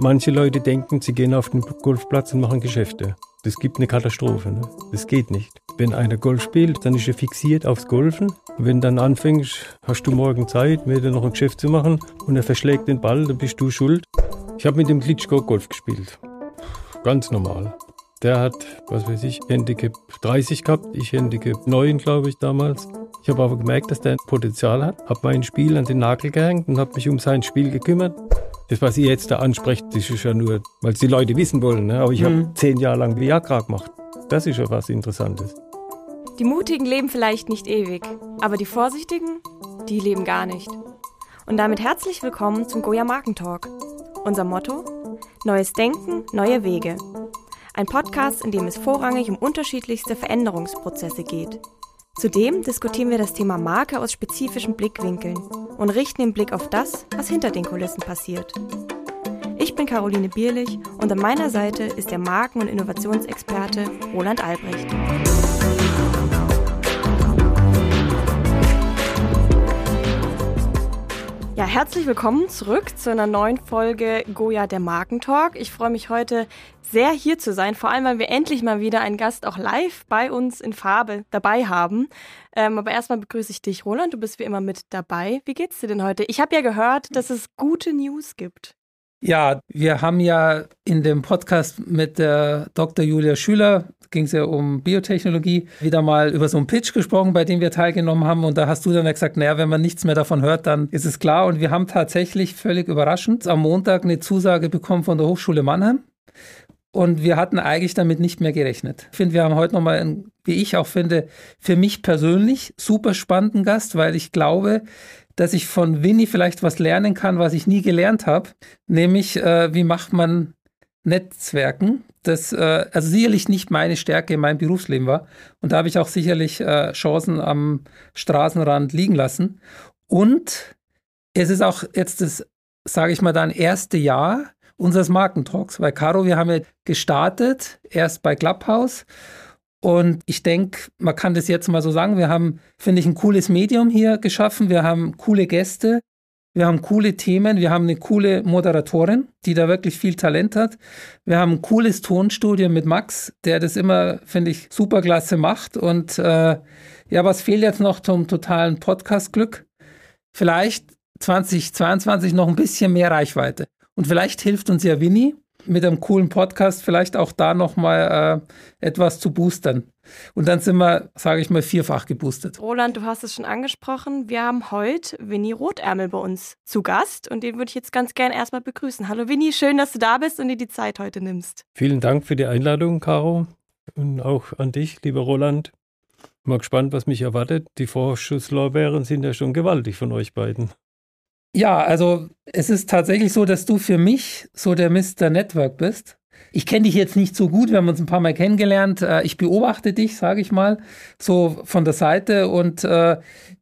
Manche Leute denken, sie gehen auf den Golfplatz und machen Geschäfte. Das gibt eine Katastrophe. Ne? Das geht nicht. Wenn einer Golf spielt, dann ist er fixiert aufs Golfen. Wenn dann anfängst, hast du morgen Zeit, mit dir noch ein Geschäft zu machen und er verschlägt den Ball, dann bist du schuld. Ich habe mit dem Klitschko Golf gespielt. Ganz normal. Der hat, was weiß ich, Handicap 30 gehabt, ich Handicap 9, glaube ich, damals. Ich habe aber gemerkt, dass der Potenzial hat, habe mein Spiel an den Nagel gehängt und habe mich um sein Spiel gekümmert. Das, was ihr jetzt da ansprecht, das ist ja nur, weil es die Leute wissen wollen. Ne? Aber ich mhm. habe zehn Jahre lang Viagra gemacht. Das ist ja was Interessantes. Die Mutigen leben vielleicht nicht ewig, aber die Vorsichtigen, die leben gar nicht. Und damit herzlich willkommen zum Goya Markentalk. Unser Motto? Neues Denken, neue Wege. Ein Podcast, in dem es vorrangig um unterschiedlichste Veränderungsprozesse geht. Zudem diskutieren wir das Thema Marke aus spezifischen Blickwinkeln und richten den Blick auf das, was hinter den Kulissen passiert. Ich bin Caroline Bierlich und an meiner Seite ist der Marken- und Innovationsexperte Roland Albrecht. Ja, herzlich willkommen zurück zu einer neuen Folge Goya der Markentalk. Ich freue mich heute sehr hier zu sein, vor allem weil wir endlich mal wieder einen Gast auch live bei uns in Farbe dabei haben. Ähm, aber erstmal begrüße ich dich, Roland. Du bist wie immer mit dabei. Wie geht's dir denn heute? Ich habe ja gehört, dass es gute News gibt. Ja, wir haben ja in dem Podcast mit der Dr. Julia Schüler ging es ja um Biotechnologie, wieder mal über so einen Pitch gesprochen, bei dem wir teilgenommen haben. Und da hast du dann gesagt, naja, wenn man nichts mehr davon hört, dann ist es klar. Und wir haben tatsächlich völlig überraschend am Montag eine Zusage bekommen von der Hochschule Mannheim. Und wir hatten eigentlich damit nicht mehr gerechnet. Ich finde, wir haben heute nochmal, wie ich auch finde, für mich persönlich super spannenden Gast, weil ich glaube, dass ich von Winnie vielleicht was lernen kann, was ich nie gelernt habe. Nämlich, äh, wie macht man Netzwerken? Das äh, also sicherlich nicht meine Stärke in meinem Berufsleben war. Und da habe ich auch sicherlich äh, Chancen am Straßenrand liegen lassen. Und es ist auch jetzt das, sage ich mal, dann erste Jahr unseres Markentalks. Weil Caro, wir haben ja gestartet, erst bei Clubhouse. Und ich denke, man kann das jetzt mal so sagen, wir haben, finde ich, ein cooles Medium hier geschaffen. Wir haben coole Gäste. Wir haben coole Themen, wir haben eine coole Moderatorin, die da wirklich viel Talent hat. Wir haben ein cooles Tonstudio mit Max, der das immer, finde ich, superklasse macht. Und äh, ja, was fehlt jetzt noch zum totalen Podcast-Glück? Vielleicht 2022 noch ein bisschen mehr Reichweite. Und vielleicht hilft uns ja Winnie mit einem coolen Podcast vielleicht auch da nochmal äh, etwas zu boostern. Und dann sind wir, sage ich mal, vierfach geboostet. Roland, du hast es schon angesprochen. Wir haben heute Winnie Rotärmel bei uns zu Gast und den würde ich jetzt ganz gerne erstmal begrüßen. Hallo Winnie, schön, dass du da bist und dir die Zeit heute nimmst. Vielen Dank für die Einladung, Caro. Und auch an dich, lieber Roland. Mal gespannt, was mich erwartet. Die Vorschusslorbeeren sind ja schon gewaltig von euch beiden. Ja, also es ist tatsächlich so, dass du für mich so der Mr. Network bist. Ich kenne dich jetzt nicht so gut, wir haben uns ein paar Mal kennengelernt. Äh, ich beobachte dich, sage ich mal, so von der Seite und äh,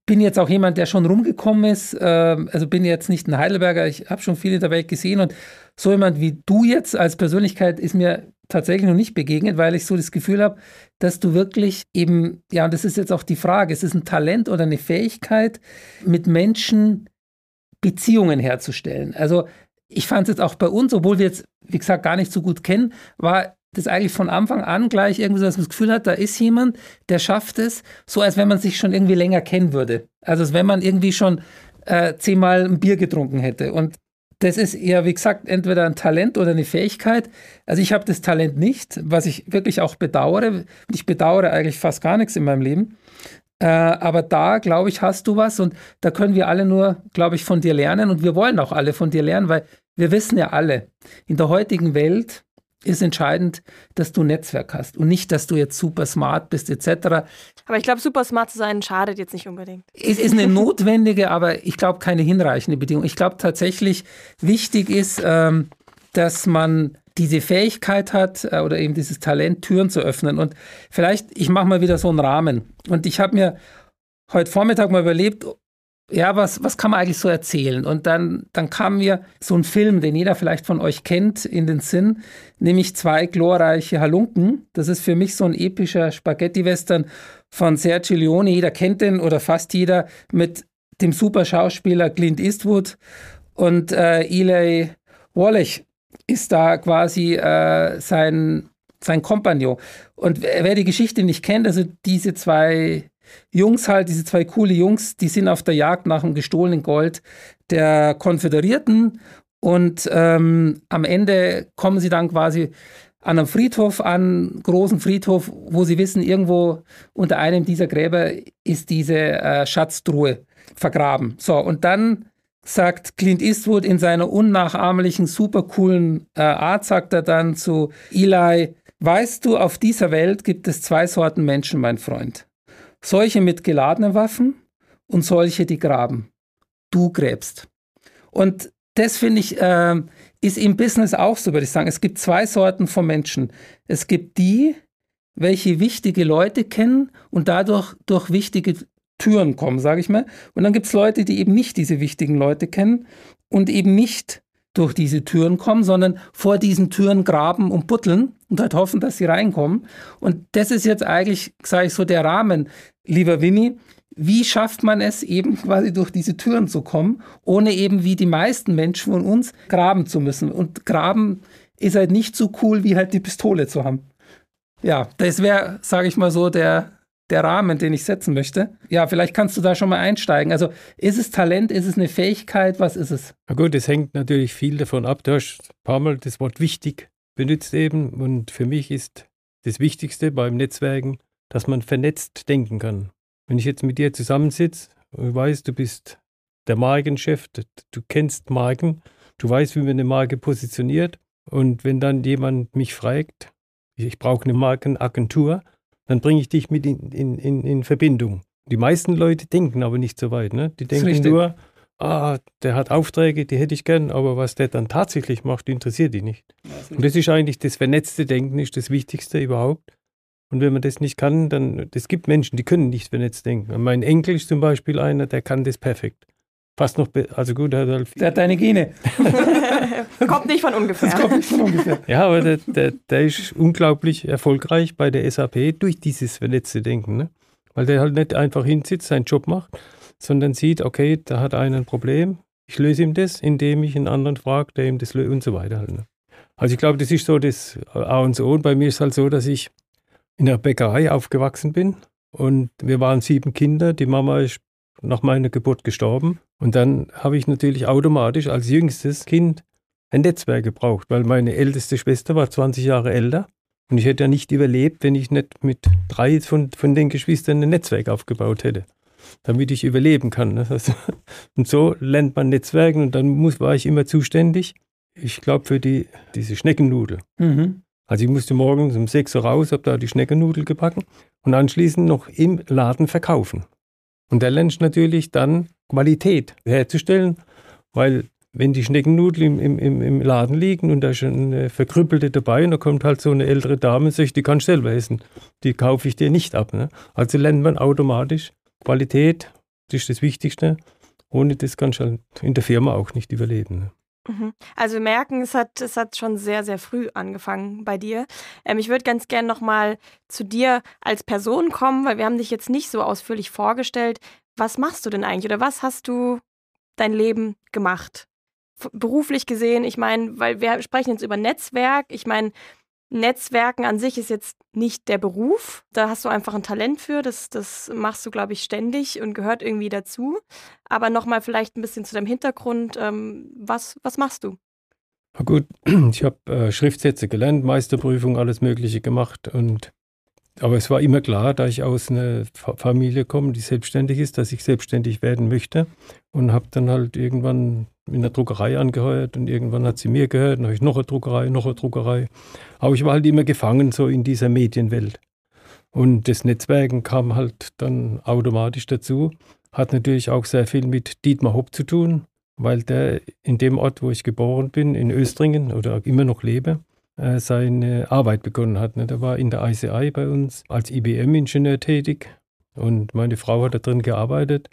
bin jetzt auch jemand, der schon rumgekommen ist. Äh, also bin jetzt nicht ein Heidelberger, ich habe schon viele der Welt gesehen und so jemand wie du jetzt als Persönlichkeit ist mir tatsächlich noch nicht begegnet, weil ich so das Gefühl habe, dass du wirklich eben, ja, und das ist jetzt auch die Frage, ist es ein Talent oder eine Fähigkeit, mit Menschen Beziehungen herzustellen. Also ich fand es jetzt auch bei uns, obwohl wir jetzt, wie gesagt, gar nicht so gut kennen, war das eigentlich von Anfang an gleich irgendwie so, dass man das Gefühl hat, da ist jemand, der schafft es, so als wenn man sich schon irgendwie länger kennen würde. Also als wenn man irgendwie schon äh, zehnmal ein Bier getrunken hätte. Und das ist eher, wie gesagt, entweder ein Talent oder eine Fähigkeit. Also ich habe das Talent nicht, was ich wirklich auch bedauere. Ich bedauere eigentlich fast gar nichts in meinem Leben. Äh, aber da, glaube ich, hast du was und da können wir alle nur, glaube ich, von dir lernen und wir wollen auch alle von dir lernen, weil wir wissen ja alle, in der heutigen Welt ist entscheidend, dass du ein Netzwerk hast und nicht, dass du jetzt super smart bist etc. Aber ich glaube, super smart zu sein schadet jetzt nicht unbedingt. Es ist eine notwendige, aber ich glaube keine hinreichende Bedingung. Ich glaube tatsächlich, wichtig ist, ähm, dass man diese Fähigkeit hat äh, oder eben dieses Talent, Türen zu öffnen. Und vielleicht, ich mache mal wieder so einen Rahmen. Und ich habe mir heute Vormittag mal überlebt, ja, was, was kann man eigentlich so erzählen? Und dann, dann kam mir so ein Film, den jeder vielleicht von euch kennt, in den Sinn, nämlich zwei glorreiche Halunken. Das ist für mich so ein epischer Spaghetti-Western von Sergio Leone. Jeder kennt den oder fast jeder mit dem super Schauspieler Clint Eastwood und äh, Eli Wallach ist da quasi äh, sein, sein Kompagnon. Und wer die Geschichte nicht kennt, also diese zwei Jungs halt, diese zwei coole Jungs, die sind auf der Jagd nach dem gestohlenen Gold der Konföderierten und ähm, am Ende kommen sie dann quasi an einem Friedhof an, großen Friedhof, wo sie wissen, irgendwo unter einem dieser Gräber ist diese äh, Schatztruhe vergraben. So, und dann sagt Clint Eastwood in seiner unnachahmlichen, super coolen äh, Art, sagt er dann zu Eli, weißt du, auf dieser Welt gibt es zwei Sorten Menschen, mein Freund. Solche mit geladenen Waffen und solche, die graben. Du gräbst. Und das finde ich, äh, ist im Business auch so, würde ich sagen. Es gibt zwei Sorten von Menschen. Es gibt die, welche wichtige Leute kennen und dadurch durch wichtige Türen kommen, sage ich mal. Und dann gibt es Leute, die eben nicht diese wichtigen Leute kennen und eben nicht durch diese Türen kommen, sondern vor diesen Türen graben und butteln und halt hoffen, dass sie reinkommen. Und das ist jetzt eigentlich, sage ich so, der Rahmen, lieber Winnie, wie schafft man es eben quasi durch diese Türen zu kommen, ohne eben wie die meisten Menschen von uns graben zu müssen. Und graben ist halt nicht so cool, wie halt die Pistole zu haben. Ja, das wäre, sage ich mal so, der, der Rahmen, den ich setzen möchte. Ja, vielleicht kannst du da schon mal einsteigen. Also ist es Talent, ist es eine Fähigkeit, was ist es? Na gut, es hängt natürlich viel davon ab. Du hast ein paar Mal das Wort wichtig benutzt eben. Und für mich ist das Wichtigste beim Netzwerken, dass man vernetzt denken kann. Wenn ich jetzt mit dir zusammensitze und weiß, du bist der Markenchef, du kennst Marken, du weißt, wie man eine Marke positioniert. Und wenn dann jemand mich fragt, ich brauche eine Markenagentur, dann bringe ich dich mit in, in, in, in, Verbindung. Die meisten Leute denken aber nicht so weit. Ne? Die denken nur, ah, der hat Aufträge, die hätte ich gern, aber was der dann tatsächlich macht, interessiert die nicht. Und das ist eigentlich das vernetzte Denken, ist das Wichtigste überhaupt. Und wenn man das nicht kann, dann, es gibt Menschen, die können nicht vernetzt denken. Und mein Enkel ist zum Beispiel einer, der kann das perfekt. Fast noch, also gut, der hat Der hat deine Gene. kommt nicht von ungefähr. Das kommt nicht von ungefähr. Ja, aber der, der, der ist unglaublich erfolgreich bei der SAP durch dieses vernetzte Denken. Ne? Weil der halt nicht einfach hinsitzt, seinen Job macht, sondern sieht, okay, da hat einer ein Problem, ich löse ihm das, indem ich einen anderen frage, der ihm das löst und so weiter. Halt, ne? Also ich glaube, das ist so das A und O. Und bei mir ist halt so, dass ich in der Bäckerei aufgewachsen bin. Und wir waren sieben Kinder. Die Mama ist nach meiner Geburt gestorben. Und dann habe ich natürlich automatisch als jüngstes Kind ein Netzwerk gebraucht, weil meine älteste Schwester war 20 Jahre älter. Und ich hätte ja nicht überlebt, wenn ich nicht mit drei von, von den Geschwistern ein Netzwerk aufgebaut hätte, damit ich überleben kann. Ne? Also, und so lernt man Netzwerken und dann muss, war ich immer zuständig, ich glaube, für die, diese Schneckennudel. Mhm. Also ich musste morgens um 6 Uhr raus, habe da die Schneckennudel gebacken und anschließend noch im Laden verkaufen. Und da lernst du natürlich dann Qualität herzustellen, weil wenn die Schneckennudel im, im, im Laden liegen und da ist eine verkrüppelte dabei und da kommt halt so eine ältere Dame und sagt, die kannst du selber essen. Die kaufe ich dir nicht ab. Ne? Also lernt man automatisch Qualität, das ist das Wichtigste. Ohne das kannst du halt in der Firma auch nicht überleben. Ne? Mhm. Also wir merken, es hat, es hat schon sehr, sehr früh angefangen bei dir. Ähm, ich würde ganz gerne nochmal zu dir als Person kommen, weil wir haben dich jetzt nicht so ausführlich vorgestellt. Was machst du denn eigentlich oder was hast du dein Leben gemacht? Beruflich gesehen, ich meine, weil wir sprechen jetzt über Netzwerk. Ich meine, Netzwerken an sich ist jetzt nicht der Beruf. Da hast du einfach ein Talent für. Das, das machst du, glaube ich, ständig und gehört irgendwie dazu. Aber nochmal vielleicht ein bisschen zu deinem Hintergrund. Ähm, was, was machst du? Na gut, ich habe äh, Schriftsätze gelernt, Meisterprüfung, alles Mögliche gemacht. Und, aber es war immer klar, da ich aus einer Familie komme, die selbstständig ist, dass ich selbstständig werden möchte. Und habe dann halt irgendwann in der Druckerei angeheuert und irgendwann hat sie mir gehört, dann habe ich noch eine Druckerei, noch eine Druckerei. Aber ich war halt immer gefangen so in dieser Medienwelt. Und das Netzwerken kam halt dann automatisch dazu. Hat natürlich auch sehr viel mit Dietmar Hopp zu tun, weil der in dem Ort, wo ich geboren bin, in Östringen oder immer noch lebe, äh, seine Arbeit begonnen hat. Ne? Der war in der ICI bei uns als IBM-Ingenieur tätig und meine Frau hat da drin gearbeitet.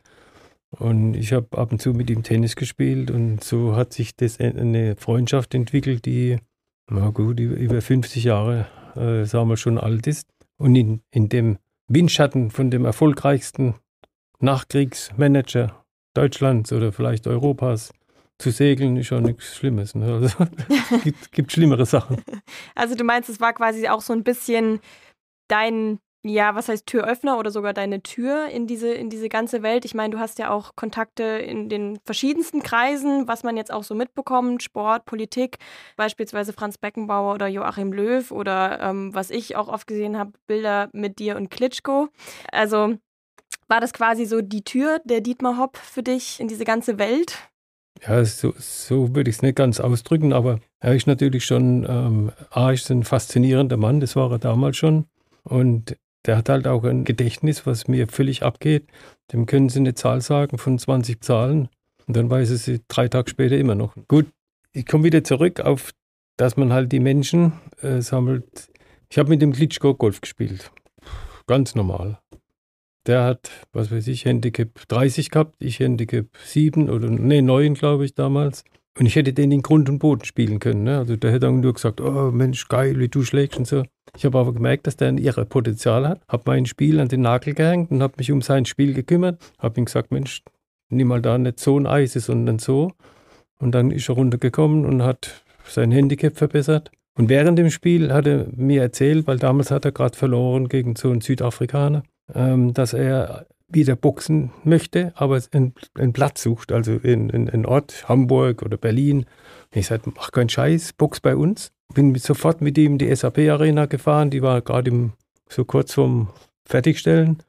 Und ich habe ab und zu mit ihm Tennis gespielt und so hat sich das eine Freundschaft entwickelt, die, na gut, über 50 Jahre, äh, sagen wir, schon alt ist. Und in, in dem Windschatten von dem erfolgreichsten Nachkriegsmanager Deutschlands oder vielleicht Europas zu segeln ist schon nichts Schlimmes. Ne? Also, es gibt, gibt schlimmere Sachen. Also du meinst, es war quasi auch so ein bisschen dein ja, was heißt Türöffner oder sogar deine Tür in diese, in diese ganze Welt? Ich meine, du hast ja auch Kontakte in den verschiedensten Kreisen, was man jetzt auch so mitbekommt, Sport, Politik, beispielsweise Franz Beckenbauer oder Joachim Löw oder ähm, was ich auch oft gesehen habe, Bilder mit dir und Klitschko. Also war das quasi so die Tür, der Dietmar Hopp für dich in diese ganze Welt? Ja, so, so würde ich es nicht ganz ausdrücken, aber er ist natürlich schon, ähm, A, ist ein faszinierender Mann, das war er damals schon. Und der hat halt auch ein Gedächtnis, was mir völlig abgeht. Dem können Sie eine Zahl sagen von 20 Zahlen und dann weiß er sie drei Tage später immer noch. Gut, ich komme wieder zurück auf, dass man halt die Menschen äh, sammelt. Ich habe mit dem Klitschko Golf gespielt. Ganz normal. Der hat, was weiß ich, Handicap 30 gehabt, ich Handicap 7 oder, nee, 9 glaube ich damals. Und ich hätte den in Grund und Boden spielen können. Ne? Also der hätte dann nur gesagt, oh Mensch, geil, wie du schlägst und so. Ich habe aber gemerkt, dass der ein irre Potenzial hat, habe mein Spiel an den Nagel gehängt und habe mich um sein Spiel gekümmert. Habe ihm gesagt, Mensch, nimm mal da nicht so ein Eis, sondern so. Und dann ist er runtergekommen und hat sein Handicap verbessert. Und während dem Spiel hat er mir erzählt, weil damals hat er gerade verloren gegen so einen Südafrikaner, ähm, dass er wieder boxen möchte, aber einen, einen Platz sucht, also in, in, in Ort, Hamburg oder Berlin. Und ich sagte, mach keinen Scheiß, box bei uns. Bin sofort mit ihm in die SAP-Arena gefahren, die war gerade so kurz vorm Fertigstellen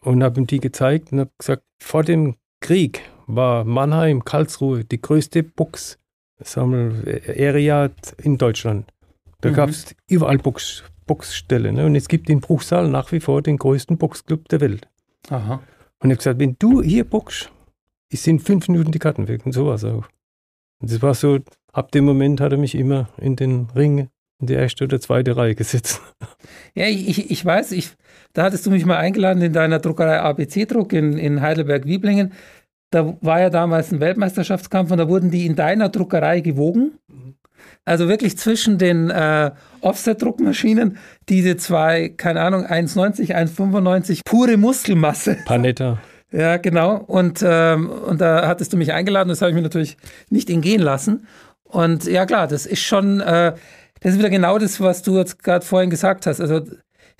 und habe ihm die gezeigt und habe gesagt, vor dem Krieg war Mannheim, Karlsruhe die größte Box, Area in Deutschland. Da mhm. gab es überall Box, Boxstelle. Ne? Und es gibt in Bruchsal nach wie vor den größten Boxclub der Welt. Aha. Und ich habe gesagt, wenn du hier boxst, ich sind fünf Minuten die Karten weg und sowas auch. Und das war so, ab dem Moment hat er mich immer in den Ring, in die erste oder zweite Reihe gesetzt. Ja, ich, ich weiß, ich, da hattest du mich mal eingeladen in deiner Druckerei ABC-Druck in, in Heidelberg-Wieblingen. Da war ja damals ein Weltmeisterschaftskampf und da wurden die in deiner Druckerei gewogen. Also wirklich zwischen den äh, Offset-Druckmaschinen diese zwei, keine Ahnung, 1,90, 1,95 pure Muskelmasse. Panetta. Ja, genau. Und, ähm, und da hattest du mich eingeladen, das habe ich mir natürlich nicht entgehen lassen. Und ja, klar, das ist schon, äh, das ist wieder genau das, was du jetzt gerade vorhin gesagt hast. Also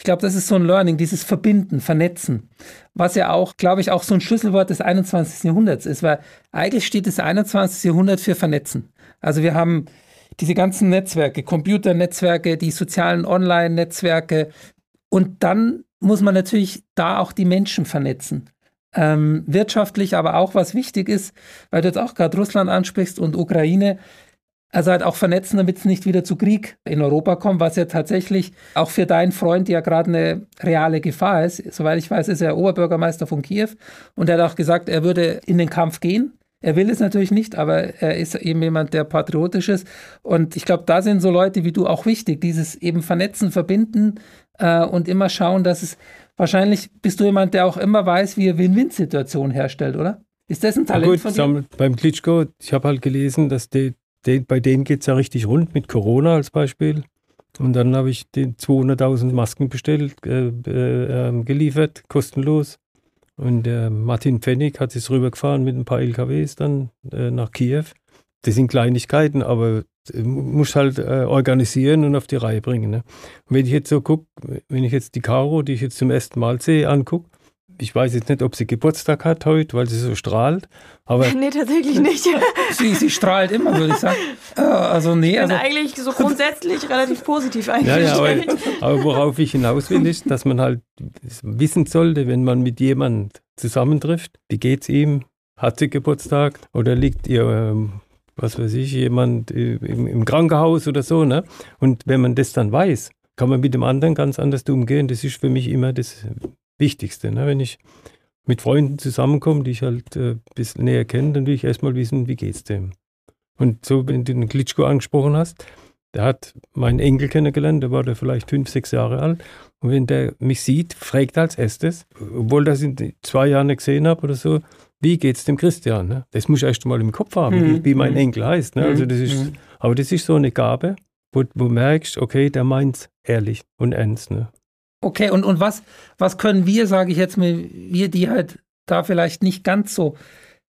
ich glaube, das ist so ein Learning, dieses Verbinden, Vernetzen, was ja auch, glaube ich, auch so ein Schlüsselwort des 21. Jahrhunderts ist, weil eigentlich steht das 21. Jahrhundert für Vernetzen. Also wir haben diese ganzen Netzwerke, Computernetzwerke, die sozialen Online-Netzwerke. Und dann muss man natürlich da auch die Menschen vernetzen. Ähm, wirtschaftlich, aber auch was wichtig ist, weil du jetzt auch gerade Russland ansprichst und Ukraine, also halt auch vernetzen, damit es nicht wieder zu Krieg in Europa kommt, was ja tatsächlich auch für deinen Freund ja gerade eine reale Gefahr ist. Soweit ich weiß, ist er Oberbürgermeister von Kiew und er hat auch gesagt, er würde in den Kampf gehen. Er will es natürlich nicht, aber er ist eben jemand, der patriotisch ist. Und ich glaube, da sind so Leute wie du auch wichtig, dieses eben vernetzen, verbinden äh, und immer schauen, dass es wahrscheinlich bist du jemand, der auch immer weiß, wie er Win-Win-Situationen herstellt, oder? Ist das ein Talent gut, von dir? Beim Klitschko, ich habe halt gelesen, dass die, die, bei denen geht es ja richtig rund mit Corona als Beispiel. Und dann habe ich den 200.000 Masken bestellt, äh, äh, geliefert, kostenlos. Und der Martin Pfennig hat sich rübergefahren mit ein paar LKWs dann äh, nach Kiew. Das sind Kleinigkeiten, aber muss halt äh, organisieren und auf die Reihe bringen. Ne? Und wenn ich jetzt so gucke, wenn ich jetzt die Caro, die ich jetzt zum ersten Mal sehe, angucke, ich weiß jetzt nicht, ob sie Geburtstag hat heute, weil sie so strahlt. Aber nee, tatsächlich nicht. sie, sie strahlt immer, würde ich sagen. Äh, also nee, ich bin also eigentlich so grundsätzlich relativ positiv eingestellt. Ja, ja, aber, aber, worauf ich hinaus will, ist, dass man halt wissen sollte, wenn man mit jemandem zusammentrifft, wie geht es ihm, hat sie Geburtstag oder liegt ihr, ähm, was weiß ich, jemand im, im Krankenhaus oder so. Ne? Und wenn man das dann weiß, kann man mit dem anderen ganz anders umgehen. Das ist für mich immer das Wichtigste. Ne? Wenn ich mit Freunden zusammenkomme, die ich halt äh, ein bisschen näher kenne, dann will ich erstmal wissen, wie geht's dem. Und so, wenn du den Klitschko angesprochen hast, der hat meinen Enkel kennengelernt, der war da vielleicht fünf, sechs Jahre alt. Und wenn der mich sieht, fragt er als erstes, obwohl das in zwei Jahren nicht gesehen habe oder so, wie geht's dem Christian? Ne? Das muss ich erst mal im Kopf haben, mhm. wie mein mhm. Enkel heißt. Ne? Also das ist, mhm. Aber das ist so eine Gabe, wo du merkst, okay, der meint ehrlich und ernst. Ne? Okay, und, und was, was können wir, sage ich jetzt mal, wir, die halt da vielleicht nicht ganz so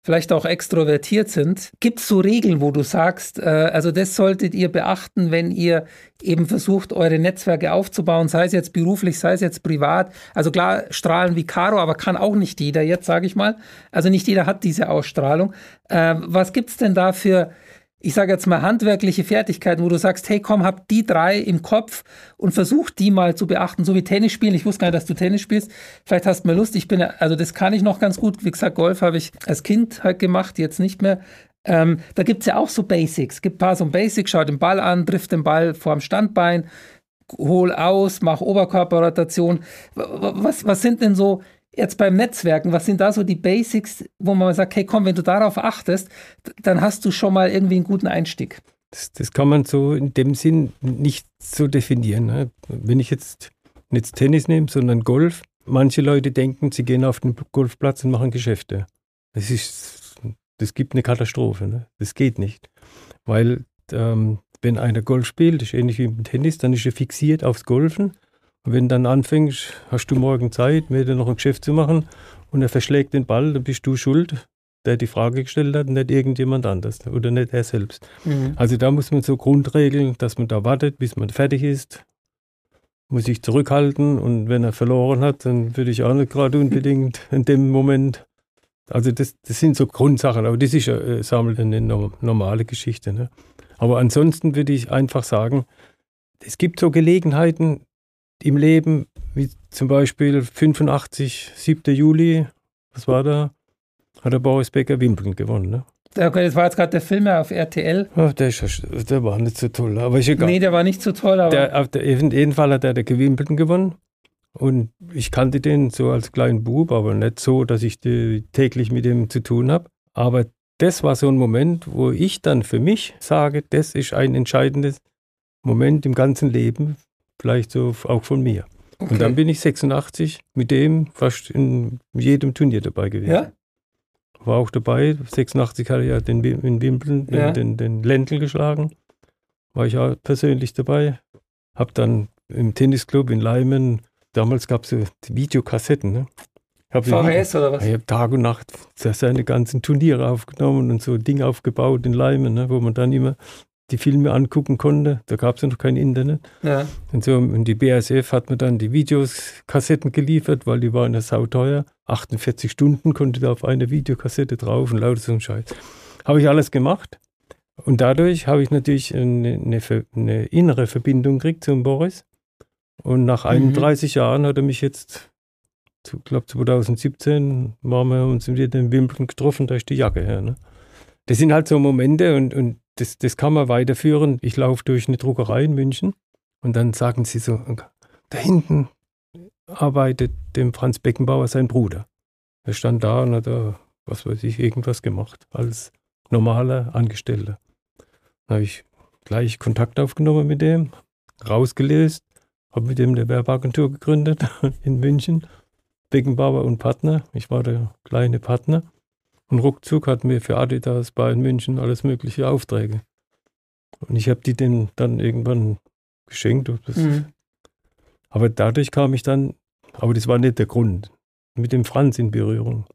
vielleicht auch extrovertiert sind. Gibt es so Regeln, wo du sagst, äh, also das solltet ihr beachten, wenn ihr eben versucht, eure Netzwerke aufzubauen, sei es jetzt beruflich, sei es jetzt privat. Also klar, strahlen wie Caro, aber kann auch nicht jeder jetzt, sage ich mal. Also nicht jeder hat diese Ausstrahlung. Äh, was gibt es denn da für ich sage jetzt mal, handwerkliche Fertigkeiten, wo du sagst, hey komm, hab die drei im Kopf und versuch die mal zu beachten, so wie Tennis spielen. Ich wusste gar nicht, dass du Tennis spielst. Vielleicht hast du mal Lust. Ich bin, also das kann ich noch ganz gut. Wie gesagt, Golf habe ich als Kind halt gemacht, jetzt nicht mehr. Ähm, da gibt's ja auch so Basics. Es gibt ein paar so Basics, schau den Ball an, trifft den Ball vorm Standbein, hol aus, mach Oberkörperrotation. Was, was sind denn so Jetzt beim Netzwerken, was sind da so die Basics, wo man sagt, hey komm, wenn du darauf achtest, dann hast du schon mal irgendwie einen guten Einstieg. Das, das kann man so in dem Sinn nicht so definieren. Ne? Wenn ich jetzt nicht Tennis nehme, sondern Golf, manche Leute denken, sie gehen auf den Golfplatz und machen Geschäfte. Das ist, das gibt eine Katastrophe. Ne? Das geht nicht. Weil ähm, wenn einer Golf spielt, ist ähnlich wie im Tennis, dann ist er fixiert aufs Golfen und wenn dann anfängst, hast du morgen Zeit, mit dir noch ein Geschäft zu machen und er verschlägt den Ball, dann bist du schuld, der die Frage gestellt hat, nicht irgendjemand anders oder nicht er selbst. Mhm. Also da muss man so Grundregeln, dass man da wartet, bis man fertig ist, muss sich zurückhalten und wenn er verloren hat, dann würde ich auch nicht gerade unbedingt in dem Moment. Also das, das sind so Grundsachen, aber das ist ja äh, Sammeln eine normale Geschichte. Ne? Aber ansonsten würde ich einfach sagen, es gibt so Gelegenheiten, im Leben, wie zum Beispiel 85, 7. Juli, was war da? Hat der Boris Becker Wimbledon gewonnen, ne? Okay, das war jetzt gerade der Film auf RTL. Oh, der, ist, der war nicht so toll, aber ist egal. Nee, der war nicht so toll, aber. Der, auf der, in jedem Fall hat er der Wimbledon gewonnen. Und ich kannte den so als kleinen Bub, aber nicht so, dass ich täglich mit ihm zu tun habe. Aber das war so ein Moment, wo ich dann für mich sage, das ist ein entscheidendes Moment im ganzen Leben vielleicht so auch von mir. Okay. Und dann bin ich 86 mit dem fast in jedem Turnier dabei gewesen. Ja? War auch dabei. 86 hatte ich ja den, in Wimbledon ja. den, den, Ländl geschlagen. War ich auch persönlich dabei. Hab dann im Tennisclub in Leimen, damals gab es so Videokassetten. Ne? Hab VHS oder was? Ich habe Tag und Nacht seine ganzen Turniere aufgenommen und so Dinge aufgebaut in Leimen, ne, wo man dann immer die Filme angucken konnte. Da gab es ja noch kein Internet. Ja. Und so und die BASF hat mir dann die Videos, Kassetten geliefert, weil die waren ja sauteuer. 48 Stunden konnte da auf eine Videokassette drauf und lauter so ein Scheiß. Habe ich alles gemacht. Und dadurch habe ich natürlich eine, eine, eine innere Verbindung gekriegt zum Boris. Und nach 31 mhm. Jahren hat er mich jetzt, ich glaube 2017, waren wir uns wieder in Wimbledon getroffen, da ist die Jacke her. Ne? Das sind halt so Momente und, und das, das kann man weiterführen. Ich laufe durch eine Druckerei in München und dann sagen sie so, da hinten arbeitet dem Franz Beckenbauer sein Bruder. Er stand da und hat da, was weiß ich, irgendwas gemacht als normaler Angestellter. Dann habe ich gleich Kontakt aufgenommen mit dem, rausgelöst, habe mit dem eine Werbeagentur gegründet in München. Beckenbauer und Partner. Ich war der kleine Partner. Und ruckzuck hatten wir für Adidas, Bayern München, alles mögliche Aufträge. Und ich habe die denen dann irgendwann geschenkt. Mhm. Aber dadurch kam ich dann, aber das war nicht der Grund, mit dem Franz in Berührung.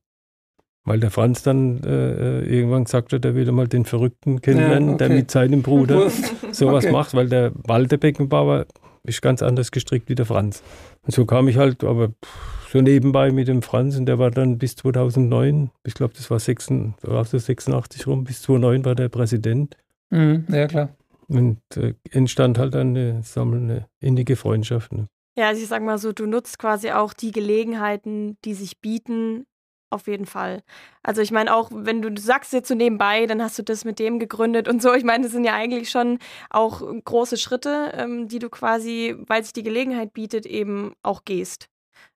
Weil der Franz dann äh, äh irgendwann gesagt hat, er will mal den Verrückten kennenlernen, ja, okay. der mit seinem Bruder sowas okay. macht, weil der Walter Beckenbauer ist ganz anders gestrickt wie der Franz. Und so kam ich halt, aber pff, so nebenbei mit dem Franz und der war dann bis 2009, ich glaube, das war 86, 86 rum, bis 2009 war der Präsident. Mhm, ja, klar. Und äh, entstand halt eine, eine innige Freundschaft. Ne? Ja, also ich sag mal so, du nutzt quasi auch die Gelegenheiten, die sich bieten, auf jeden Fall. Also ich meine auch, wenn du sagst jetzt so nebenbei, dann hast du das mit dem gegründet und so. Ich meine, das sind ja eigentlich schon auch große Schritte, ähm, die du quasi, weil sich die Gelegenheit bietet, eben auch gehst.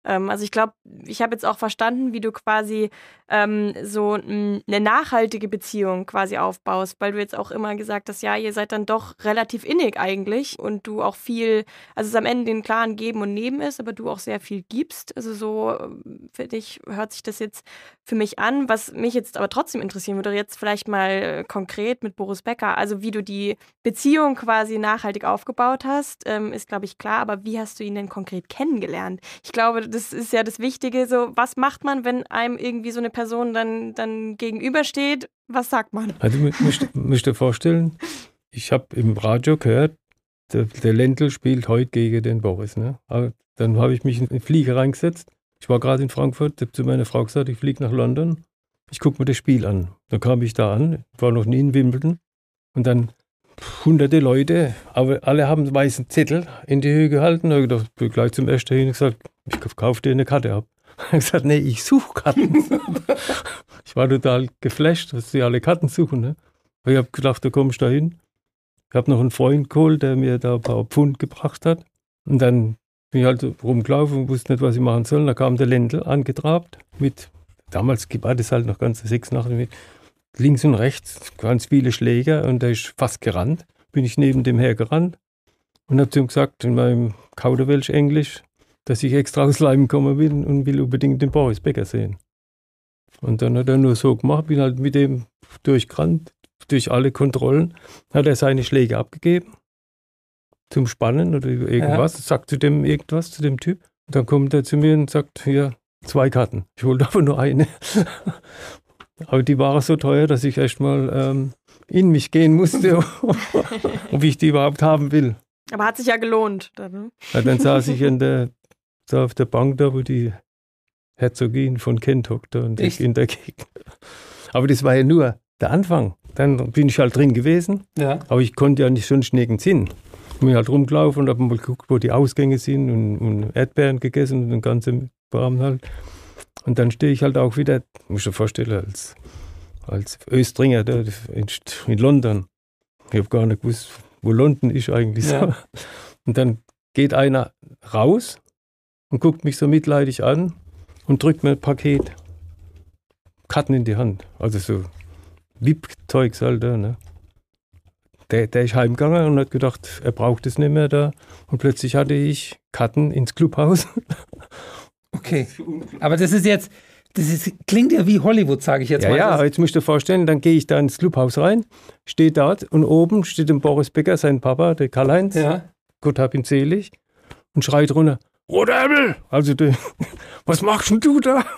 Ähm, also ich glaube, ich habe jetzt auch verstanden, wie du quasi ähm, so eine nachhaltige Beziehung quasi aufbaust, weil du jetzt auch immer gesagt hast, ja, ihr seid dann doch relativ innig eigentlich und du auch viel, also es am Ende den klaren Geben und Nehmen ist, aber du auch sehr viel gibst. Also so, ähm, finde ich, hört sich das jetzt für mich an. Was mich jetzt aber trotzdem interessieren würde, jetzt vielleicht mal äh, konkret mit Boris Becker, also wie du die Beziehung quasi nachhaltig aufgebaut hast, ähm, ist, glaube ich, klar, aber wie hast du ihn denn konkret kennengelernt? Ich glaube, das das ist ja das Wichtige. So, was macht man, wenn einem irgendwie so eine Person dann, dann gegenübersteht? Was sagt man? Also, ich dir vorstellen, ich habe im Radio gehört, der, der Lendl spielt heute gegen den Boris. Ne? Aber dann habe ich mich in den Flieger reingesetzt. Ich war gerade in Frankfurt, habe zu meiner Frau gesagt, ich fliege nach London. Ich gucke mir das Spiel an. Dann kam ich da an, war noch nie in Wimbledon. Und dann hunderte Leute, aber alle haben einen weißen Zettel in die Höhe gehalten. Da ich bin gleich zum ersten hin gesagt, ich kaufe dir eine Karte ab. Ich habe gesagt, nee, ich suche Karten. ich war total geflasht, dass sie alle Karten suchen. Ne? Ich habe gedacht, da komme ich da hin. Ich habe noch einen Freund geholt, der mir da ein paar Pfund gebracht hat. Und dann bin ich halt rumgelaufen und wusste nicht, was ich machen soll. Da kam der Ländl angetrabt mit, damals war das halt noch ganz sechs Nacht mit links und rechts ganz viele Schläger und der ist fast gerannt. Bin ich neben dem hergerannt und habe zu ihm gesagt, in meinem Kauderwelsch-Englisch, dass ich extra aus Leim gekommen bin und will unbedingt den Boris Becker sehen. Und dann hat er nur so gemacht, bin halt mit dem durchgerannt, durch alle Kontrollen, hat er seine Schläge abgegeben zum Spannen oder irgendwas, ja. sagt zu dem irgendwas, zu dem Typ. Und dann kommt er zu mir und sagt, hier, zwei Karten. Ich wollte aber nur eine. Aber die waren so teuer, dass ich erstmal ähm, in mich gehen musste, ob ich die überhaupt haben will. Aber hat sich ja gelohnt. Dann, ne? ja, dann saß ich in der, da auf der Bank da, wo die Herzogin von Kent hockte und ich in der Gegend. Aber das war ja nur der Anfang. Dann bin ich halt drin gewesen, ja. aber ich konnte ja nicht sonst nirgends hin. Ich bin halt rumgelaufen und habe mal geguckt, wo die Ausgänge sind und, und Erdbeeren gegessen und den ganzen Kram halt. Und dann stehe ich halt auch wieder, muss ich mir vorstellen, als, als Östringer da in, in London. Ich habe gar nicht gewusst, wo London ist eigentlich ja. so. Und dann geht einer raus und guckt mich so mitleidig an und drückt mir ein Paket Karten in die Hand. Also so VIP-Zeugs halt da, ne? Der, der ist heimgegangen und hat gedacht, er braucht es nicht mehr da. Und plötzlich hatte ich Karten ins Clubhaus. Okay. Aber das ist jetzt, das ist, klingt ja wie Hollywood, sage ich jetzt ja, mal. Ja, jetzt musst du dir vorstellen, dann gehe ich da ins Clubhaus rein, stehe dort und oben steht ein Boris Becker, sein Papa, der Karl-Heinz. Ja. Gott hab ihn selig. Und schreit runter, Rotäbel! Also, der, was machst denn du da?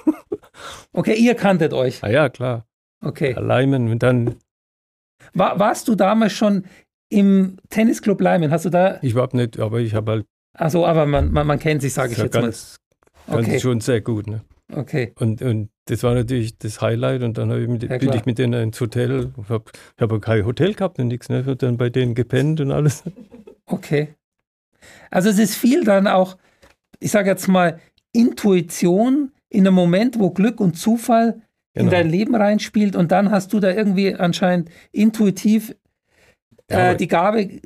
Okay, ihr kanntet euch. Ah ja, klar. Okay. Leimen und dann. War, warst du damals schon im Tennisclub Leimen? Hast du da. Ich war nicht, aber ich habe halt. Achso, aber man, man, man kennt sich, sage ich jetzt ganz, mal. Ganz okay. schon sehr gut. Ne? Okay. Und, und das war natürlich das Highlight. Und dann ich mit, ja, bin ich mit denen ins Hotel. Ich habe hab kein Hotel gehabt und nichts. Ne? Und dann bei denen gepennt und alles. Okay. Also es ist viel dann auch, ich sage jetzt mal, Intuition in einem Moment, wo Glück und Zufall genau. in dein Leben reinspielt und dann hast du da irgendwie anscheinend intuitiv äh, die Gabe,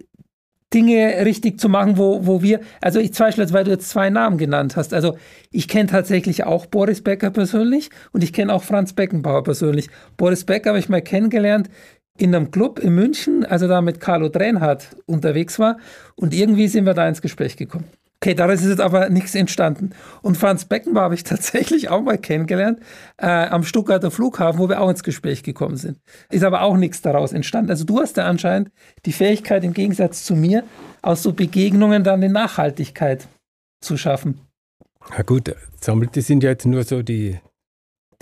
Dinge richtig zu machen, wo, wo wir, also ich zweifle, weil du jetzt zwei Namen genannt hast. Also ich kenne tatsächlich auch Boris Becker persönlich und ich kenne auch Franz Beckenbauer persönlich. Boris Becker habe ich mal kennengelernt in einem Club in München, als er da mit Carlo Drenhardt unterwegs war und irgendwie sind wir da ins Gespräch gekommen. Okay, daraus ist jetzt aber nichts entstanden. Und Franz Beckenbauer habe ich tatsächlich auch mal kennengelernt äh, am Stuttgarter Flughafen, wo wir auch ins Gespräch gekommen sind. Ist aber auch nichts daraus entstanden. Also du hast ja anscheinend die Fähigkeit, im Gegensatz zu mir, aus so Begegnungen dann eine Nachhaltigkeit zu schaffen. Ja gut, das sind ja jetzt nur so die,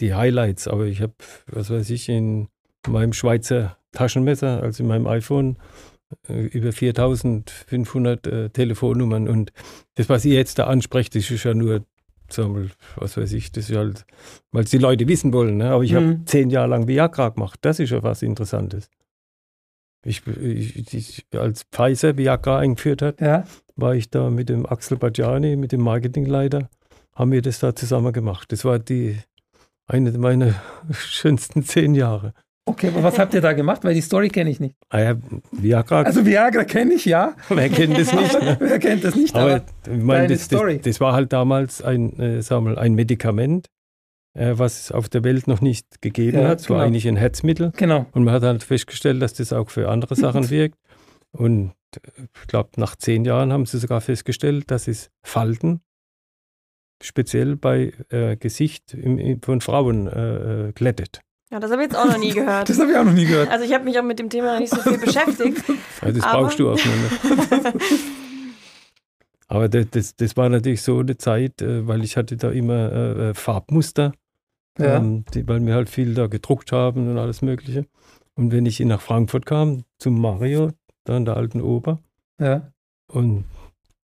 die Highlights, aber ich habe, was weiß ich, in meinem Schweizer Taschenmesser, also in meinem iPhone, über 4500 äh, Telefonnummern und das, was ihr jetzt da ansprecht, das ist ja nur, mal, was weiß ich, das ist halt, weil es die Leute wissen wollen. Ne? Aber ich mhm. habe zehn Jahre lang Viagra gemacht. Das ist ja was Interessantes. Ich, ich, ich, als Pfizer Viagra eingeführt hat, ja. war ich da mit dem Axel Bajani, mit dem Marketingleiter, haben wir das da zusammen gemacht. Das war die eine meiner schönsten zehn Jahre. Okay, aber was habt ihr da gemacht? Weil die Story kenne ich nicht. Ah ja, Viagra. Also Viagra kenne ich, ja. Wer kennt das nicht? Ne? Wer kennt das nicht? Aber, aber ich meine, das, das, das, war halt damals ein, äh, sagen wir, ein Medikament, äh, was es auf der Welt noch nicht gegeben ja, hat. Es genau. war eigentlich ein Herzmittel. Genau. Und man hat halt festgestellt, dass das auch für andere Sachen wirkt. Und ich glaube, nach zehn Jahren haben sie sogar festgestellt, dass es Falten speziell bei äh, Gesicht im, von Frauen äh, äh glättet. Ja, das habe ich jetzt auch noch nie gehört. das habe ich auch noch nie gehört. Also ich habe mich auch mit dem Thema nicht so viel beschäftigt. Ja, das brauchst du auch nicht. Aber das, das, das war natürlich so eine Zeit, äh, weil ich hatte da immer äh, äh, Farbmuster, Ja. ähm, die, weil wir halt viel da gedruckt haben und alles Mögliche. Und wenn ich nach Frankfurt kam, zum Mario, da in der alten Oper, Ja. und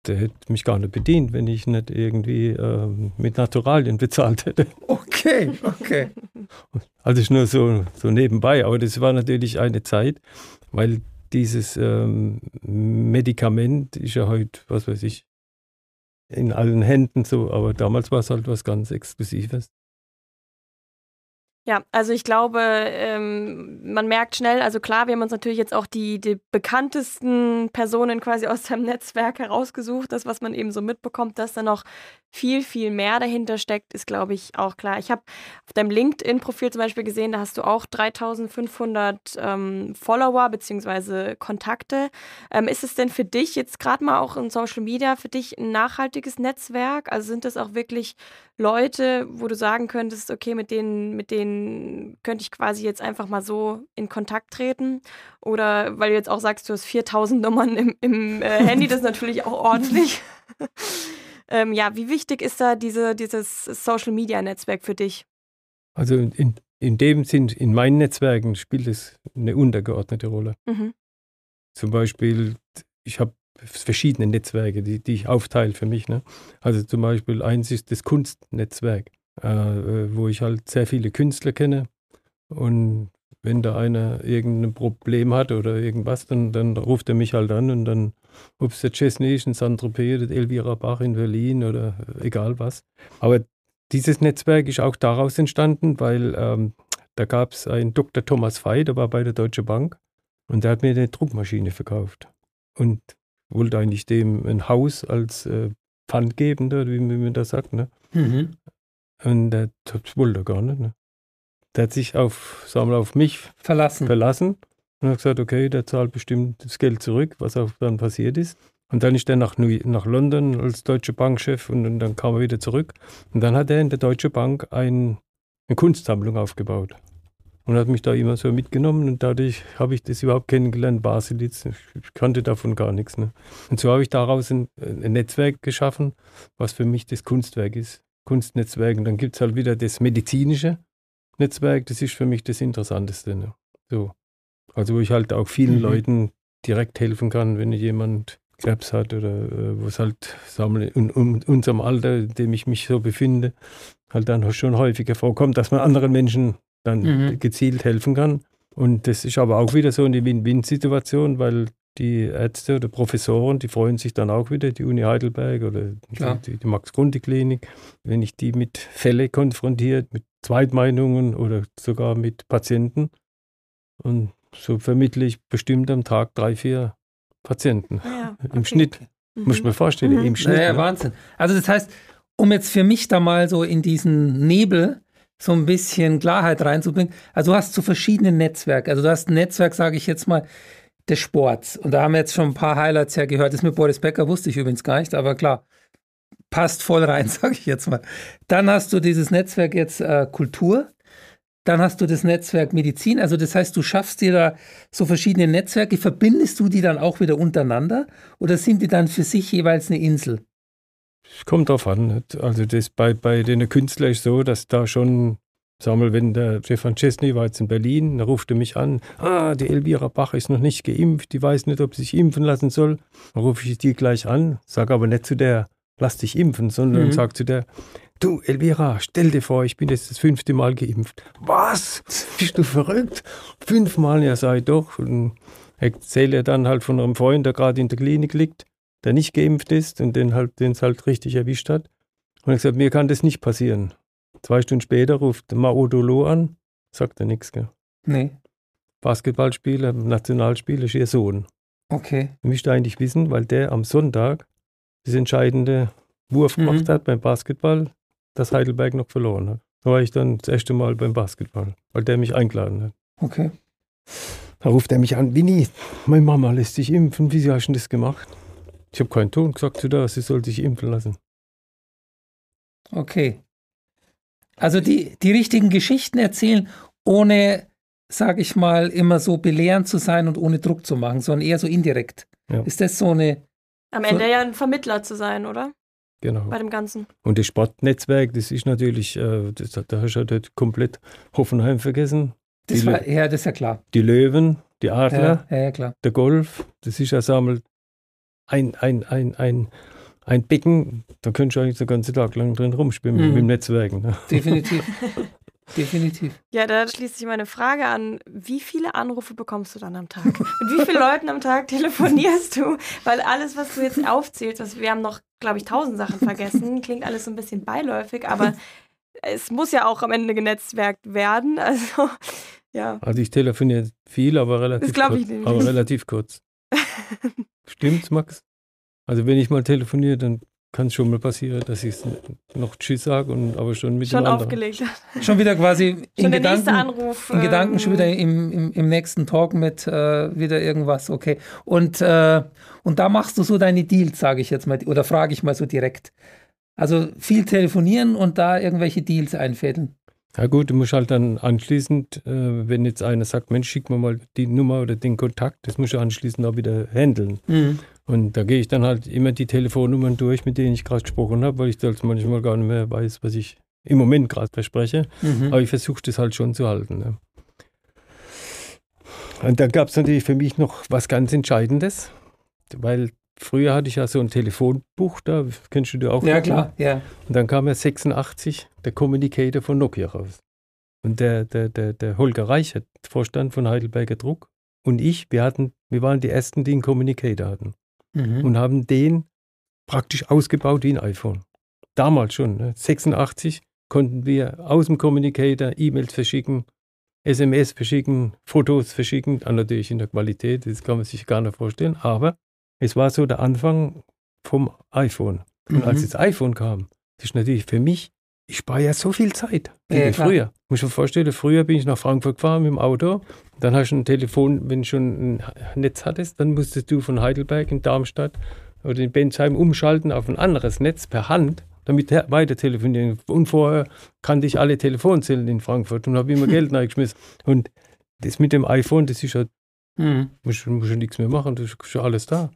der hätte mich gar nicht bedient, wenn ich nicht irgendwie ähm, mit Naturalien bezahlt hätte. Okay, okay. Also ist nur so, so nebenbei, aber das war natürlich eine Zeit, weil dieses ähm, Medikament ist ja heute, was weiß ich, in allen Händen so, aber damals war es halt was ganz Exklusives. Ja, also ich glaube, ähm, man merkt schnell, also klar, wir haben uns natürlich jetzt auch die, die bekanntesten Personen quasi aus seinem Netzwerk herausgesucht. Das, was man eben so mitbekommt, dass da noch viel, viel mehr dahinter steckt, ist, glaube ich, auch klar. Ich habe auf deinem LinkedIn-Profil zum Beispiel gesehen, da hast du auch 3500 ähm, Follower bzw. Kontakte. Ähm, ist es denn für dich jetzt gerade mal auch in Social Media für dich ein nachhaltiges Netzwerk? Also sind das auch wirklich Leute, wo du sagen könntest, okay, mit denen, mit denen könnte ich quasi jetzt einfach mal so in Kontakt treten? Oder weil du jetzt auch sagst, du hast 4000 Nummern im, im äh, Handy, das ist natürlich auch ordentlich. ähm, ja, wie wichtig ist da diese, dieses Social-Media-Netzwerk für dich? Also in, in dem Sinn, in meinen Netzwerken spielt es eine untergeordnete Rolle. Mhm. Zum Beispiel, ich habe verschiedene Netzwerke, die, die ich aufteile für mich. Ne? Also zum Beispiel eins ist das Kunstnetzwerk, äh, äh, wo ich halt sehr viele Künstler kenne. Und wenn da einer irgendein Problem hat oder irgendwas, dann, dann ruft er mich halt an und dann, ob es der Chesney ist in Saint-Tropez oder Elvira Bach in Berlin oder egal was. Aber dieses Netzwerk ist auch daraus entstanden, weil ähm, da gab es einen Dr. Thomas Fey, der war bei der Deutsche Bank und der hat mir eine Druckmaschine verkauft und wollte eigentlich dem ein Haus als äh, Pfand geben, da, wie, wie man das sagt. Ne? Mhm. Und der, das wollte er gar nicht. Ne? Der hat sich auf, sagen wir, auf mich Verlassen. verlassen und hat gesagt, okay, der zahlt bestimmt das Geld zurück, was auch dann passiert ist. Und dann ist er nach, New, nach London als Deutsche Bankchef und, und dann kam er wieder zurück. Und dann hat er in der Deutsche Bank ein, eine Kunstsammlung aufgebaut und hat mich da immer so mitgenommen und dadurch habe ich das überhaupt kennengelernt, Baselitz. Ich kannte davon gar nichts. Ne? Und so habe ich daraus ein, ein Netzwerk geschaffen, was für mich das Kunstwerk ist, Kunstnetzwerk. Und dann gibt es halt wieder das medizinische Netzwerk, das ist für mich das Interessanteste. Ne? So. Also wo ich halt auch vielen Mhm. Leuten direkt helfen kann, wenn jemand Krebs hat oder äh, wo es halt wir, in, in unserem Alter, in dem ich mich so befinde, halt dann schon häufiger vorkommt, dass man anderen Menschen dann Mhm. gezielt helfen kann. Und das ist aber auch wieder so eine Win-Win-Situation, weil die Ärzte oder Professoren, die freuen sich dann auch wieder, die Uni Heidelberg oder Klar. die, die Max-Grunde-Klinik, wenn ich die mit Fälle konfrontiert, mit Zweitmeinungen oder sogar mit Patienten. Und so vermittle ich bestimmt am Tag drei, vier Patienten. Ja, Im Schnitt, Mhm. muss ich mir vorstellen, Mhm. im Schnitt. Naja, ne? Wahnsinn. Also das heißt, um jetzt für mich da mal so in diesen Nebel so ein bisschen Klarheit reinzubringen, also du hast so verschiedene Netzwerke. Also du hast ein Netzwerk, sage ich jetzt mal, des Sports. Und da haben wir jetzt schon ein paar Highlights ja gehört. Das mit Boris Becker wusste ich übrigens gar nicht, aber klar, passt voll rein, sage ich jetzt mal. Dann hast du dieses Netzwerk jetzt äh, Kultur. Dann hast du das Netzwerk Medizin. Also das heißt, du schaffst dir da so verschiedene Netzwerke. Verbindest du die dann auch wieder untereinander? Oder sind die dann für sich jeweils eine Insel? Kommt drauf an. Also das bei, bei den Künstlern ist so, dass da schon, wir, mal, wenn der Stefan Chesney war jetzt in Berlin, da ruft er mich an, ah, die Elvira Bach ist noch nicht geimpft, die weiß nicht, ob sie sich impfen lassen soll. Dann rufe ich die gleich an, sage aber nicht zu der, lass dich impfen, sondern Mhm. sag zu der, du Elvira, stell dir vor, ich bin jetzt das fünfte Mal geimpft. Was? Bist du verrückt? Fünfmal? Ja, sag ich doch. Und erzähle dann halt von einem Freund, der gerade in der Klinik liegt der nicht geimpft ist und den halt, den es halt richtig erwischt hat. Und er hat gesagt, mir kann das nicht passieren. Zwei Stunden später ruft Mao Dolo an, sagt er nichts. Gell? Nee. Basketballspieler, Nationalspieler ist ihr Sohn. Okay. Ich möchte eigentlich wissen, weil der am Sonntag das entscheidende Wurf Mhm. gemacht hat beim Basketball, dass Heidelberg noch verloren hat. Da war ich dann das erste Mal beim Basketball, weil der mich eingeladen hat. Okay. Da ruft er mich an, Winnie, meine Mama lässt sich impfen, wie hast du das gemacht? Ich habe keinen Ton gesagt zu der, sie soll sich impfen lassen. Okay. Also die, die richtigen Geschichten erzählen, ohne, sag ich mal, immer so belehrend zu sein und ohne Druck zu machen, sondern eher so indirekt. Ja. Ist das so eine Am Ende ja ein Vermittler zu sein, oder? Genau. Bei dem Ganzen. Und das Sportnetzwerk, das ist natürlich, äh, das, da hast du halt komplett Hoffenheim vergessen. Das war, ja, das ist ja klar. Die Löwen, die Adler, Ja, ja, der Golf, das ist ja sammelt ein, ein, ein, ein, ein Becken, da könntest du eigentlich den ganzen Tag lang drin rumspielen Mhm. mit dem Netzwerken. Ne? Definitiv. Definitiv. Ja, da schließt sich meine Frage an. Wie viele Anrufe bekommst du dann am Tag? Mit wie vielen Leuten am Tag telefonierst du? Weil alles, was du jetzt aufzählst, was, wir haben noch, glaube ich, tausend Sachen vergessen, klingt alles so ein bisschen beiläufig, aber es muss ja auch am Ende genetzwerkt werden. Also, ja. Also ich telefoniere viel, aber relativ glaub kurz. ich nämlich aber nicht. relativ kurz. Stimmt's, Max? Also wenn ich mal telefoniere, dann kann es schon mal passieren, dass ich noch Tschüss sage und aber schon mit Schon dem anderen. aufgelegt. Schon wieder quasi in Schon der Gedanken. nächste Anruf. In Gedanken schon ähm, wieder im, im, im nächsten Talk mit äh, wieder irgendwas, okay. Und, äh, und da machst du so deine Deals, sage ich jetzt mal, oder frage ich mal so direkt. Also viel telefonieren und da irgendwelche Deals einfädeln. Ja gut, du musst halt dann anschließend, äh, wenn jetzt einer sagt, Mensch, schick mir mal die Nummer oder den Kontakt, das musst du anschließend auch wieder handeln. Und da gehe ich dann halt immer die Telefonnummern durch, mit denen ich gerade gesprochen habe, weil ich das manchmal gar nicht mehr weiß, was ich im Moment gerade verspreche. Mhm. Aber ich versuche das halt schon zu halten. Ne? Und da gab es natürlich für mich noch was ganz Entscheidendes, weil früher hatte ich ja so ein Telefonbuch, da kennst du dir auch. Ja, klar, ja. Und dann kam ja 86 der Communicator von Nokia raus. Und der, der, der, der Holger Reichert, Vorstand von Heidelberger Druck, und ich, wir hatten, wir waren die ersten, die einen Communicator hatten Mhm. und haben den praktisch ausgebaut wie ein iPhone. Damals schon, ne? 86 konnten wir aus dem Communicator E-Mails verschicken, SMS verschicken, Fotos verschicken, natürlich in der Qualität, das kann man sich gar nicht vorstellen, aber es war so der Anfang vom iPhone. Und als Mhm. das iPhone kam, das ist natürlich für mich, ich spare ja so viel Zeit. Ja, früher. Muss ich mir vorstellen, früher bin ich nach Frankfurt gefahren mit dem Auto. Dann hast du ein Telefon, wenn du schon ein Netz hattest, dann musstest du von Heidelberg in Darmstadt oder in Bensheim umschalten auf ein anderes Netz per Hand, damit weiter telefonieren. Und vorher kannte ich alle Telefonzellen in Frankfurt und habe immer Geld reingeschmissen. Und das mit dem iPhone, das ist ja, Mhm. muss muss nichts mehr machen, das ist schon alles da.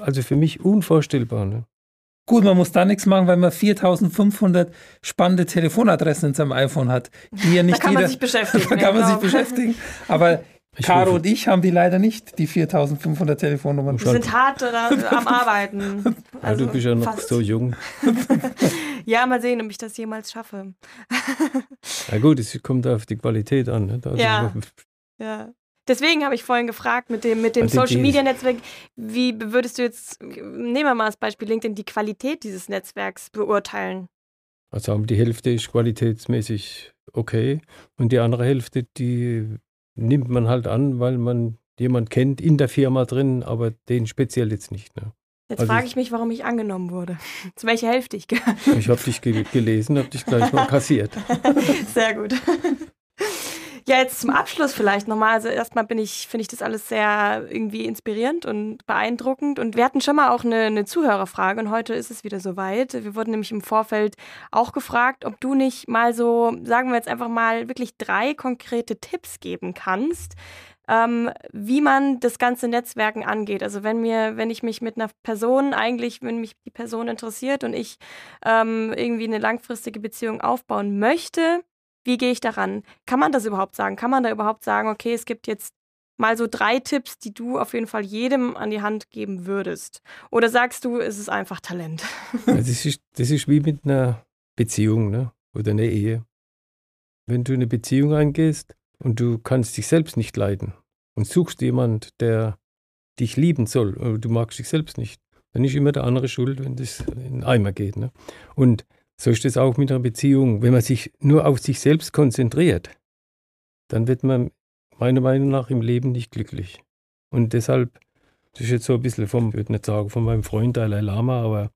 Also für mich unvorstellbar. Ne? Gut, man muss da nichts machen, weil man 4500 spannende Telefonadressen in seinem iPhone hat, die ja Da nicht kann jeder. man sich beschäftigen. da kann man sich beschäftigen. Aber Ich Caro und ich haben die leider nicht, die 4500 Telefonnummern. Wir sind hart da, am Arbeiten. Ja, Also du bist ja noch fast. so jung. Ja, mal sehen, ob ich das jemals schaffe. Ja gut, es kommt auf die Qualität an. Ne? Also, Ja. Ja. Deswegen habe ich vorhin gefragt mit dem, mit dem Social Media Netzwerk, wie würdest du jetzt, nehmen wir mal als Beispiel LinkedIn, die Qualität dieses Netzwerks beurteilen? Also die Hälfte ist qualitätsmäßig okay und die andere Hälfte, die nimmt man halt an, weil man jemand kennt in der Firma drin, aber den speziell jetzt nicht. Ne? Jetzt Also frage ich- ich mich, warum ich angenommen wurde. Zu welcher Hälfte ich gehöre. Ich habe dich ge gelesen, habe dich gleich mal kassiert. Sehr gut. Ja, jetzt zum Abschluss vielleicht nochmal. Also erstmal bin ich, finde ich das alles sehr irgendwie inspirierend und beeindruckend. Und wir hatten schon mal auch eine, eine Zuhörerfrage und heute ist es wieder soweit. Wir wurden nämlich im Vorfeld auch gefragt, ob du nicht mal so, sagen wir jetzt einfach mal, wirklich drei konkrete Tipps geben kannst, ähm, wie man das ganze Netzwerken angeht. Also wenn mir, wenn ich mich mit einer Person eigentlich, wenn mich die Person interessiert und ich ähm, irgendwie eine langfristige Beziehung aufbauen möchte, wie gehe ich daran? Kann man das überhaupt sagen? Kann man da überhaupt sagen, okay, es gibt jetzt mal so drei Tipps, die du auf jeden Fall jedem an die Hand geben würdest? Oder sagst du, es ist einfach Talent? Also das, ist, das ist wie mit einer Beziehung ne? oder einer Ehe. Wenn du eine Beziehung eingehst und du kannst dich selbst nicht leiden und suchst jemand, der dich lieben soll, aber du magst dich selbst nicht, dann ist immer der andere schuld, wenn das in den Eimer geht. Ne? Und so ist es auch mit einer Beziehung. Wenn man sich nur auf sich selbst konzentriert, dann wird man meiner Meinung nach im Leben nicht glücklich. Und deshalb, das ist jetzt so ein bisschen vom, ich würde nicht sagen, von meinem Freund Dalai Lama, aber